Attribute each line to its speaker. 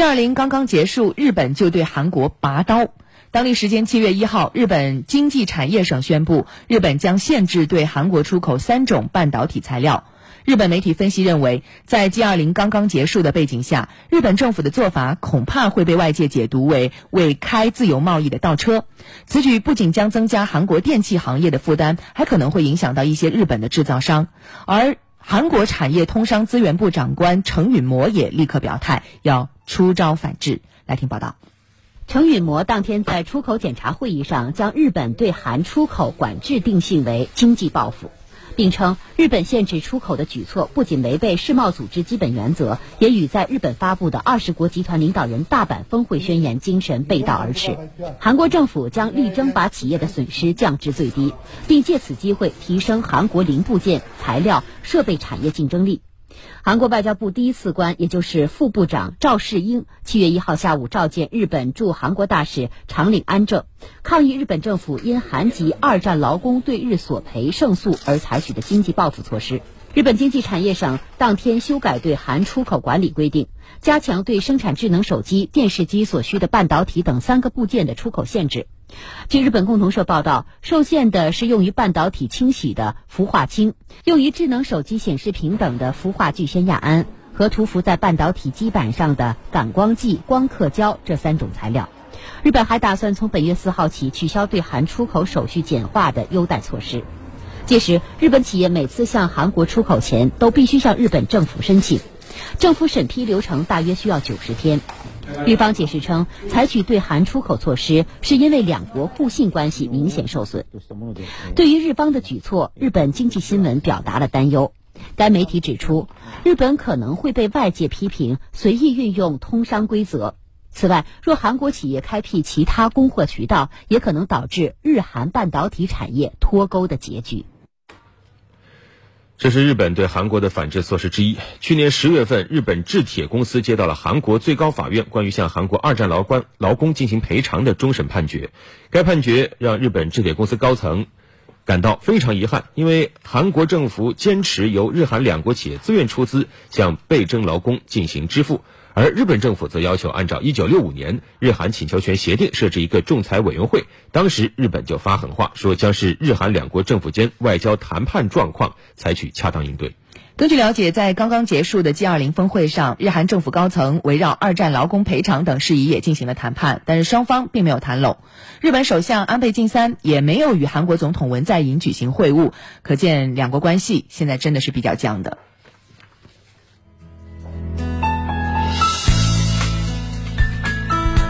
Speaker 1: G20 刚刚结束，日本就对韩国拔刀。当地时间七月一号，日本经济产业省宣布，日本将限制对韩国出口三种半导体材料。日本媒体分析认为，在 G20 刚刚结束的背景下，日本政府的做法恐怕会被外界解读为为开自由贸易的倒车。此举不仅将增加韩国电器行业的负担，还可能会影响到一些日本的制造商。而韩国产业通商资源部长官程允模也立刻表态，要出招反制。来听报道。
Speaker 2: 程允模当天在出口检查会议上，将日本对韩出口管制定性为经济报复，并称日本限制出口的举措不仅违背世贸组织基本原则，也与在日本发布的二十国集团领导人大阪峰会宣言精神背道而驰。韩国政府将力争把企业的损失降至最低，并借此机会提升韩国零部件、材料、设备产业竞争力。韩国外交部第一次官，也就是副部长赵世英，七月一号下午召见日本驻韩国大使长岭安正，抗议日本政府因韩籍二战劳工对日索赔胜诉而采取的经济报复措施。日本经济产业省当天修改对韩出口管理规定，加强对生产智能手机、电视机所需的半导体等三个部件的出口限制。据日本共同社报道，受限的是用于半导体清洗的氟化氢，用于智能手机显示屏等的氟化聚酰亚胺和涂氟在半导体基板上的感光剂光刻胶这三种材料。日本还打算从本月四号起取消对韩出口手续简化的优待措施。届时，日本企业每次向韩国出口前都必须向日本政府申请，政府审批流程大约需要九十天。日方解释称，采取对韩出口措施是因为两国互信关系明显受损。对于日方的举措，日本经济新闻表达了担忧。该媒体指出，日本可能会被外界批评随意运用通商规则。此外，若韩国企业开辟其他供货渠道，也可能导致日韩半导体产业脱钩的结局。
Speaker 3: 这是日本对韩国的反制措施之一。去年十月份，日本制铁公司接到了韩国最高法院关于向韩国二战劳官劳工进行赔偿的终审判决。该判决让日本制铁公司高层感到非常遗憾，因为韩国政府坚持由日韩两国企业自愿出资向被征劳工进行支付。而日本政府则要求按照1965年日韩请求权协定设置一个仲裁委员会，当时日本就发狠话说将是日韩两国政府间外交谈判状况采取恰当应对。
Speaker 1: 根据了解，在刚刚结束的 G20 峰会上，日韩政府高层围绕二战劳工赔偿等事宜也进行了谈判，但是双方并没有谈拢。日本首相安倍晋三也没有与韩国总统文在寅举行会晤，可见两国关系现在真的是比较僵的。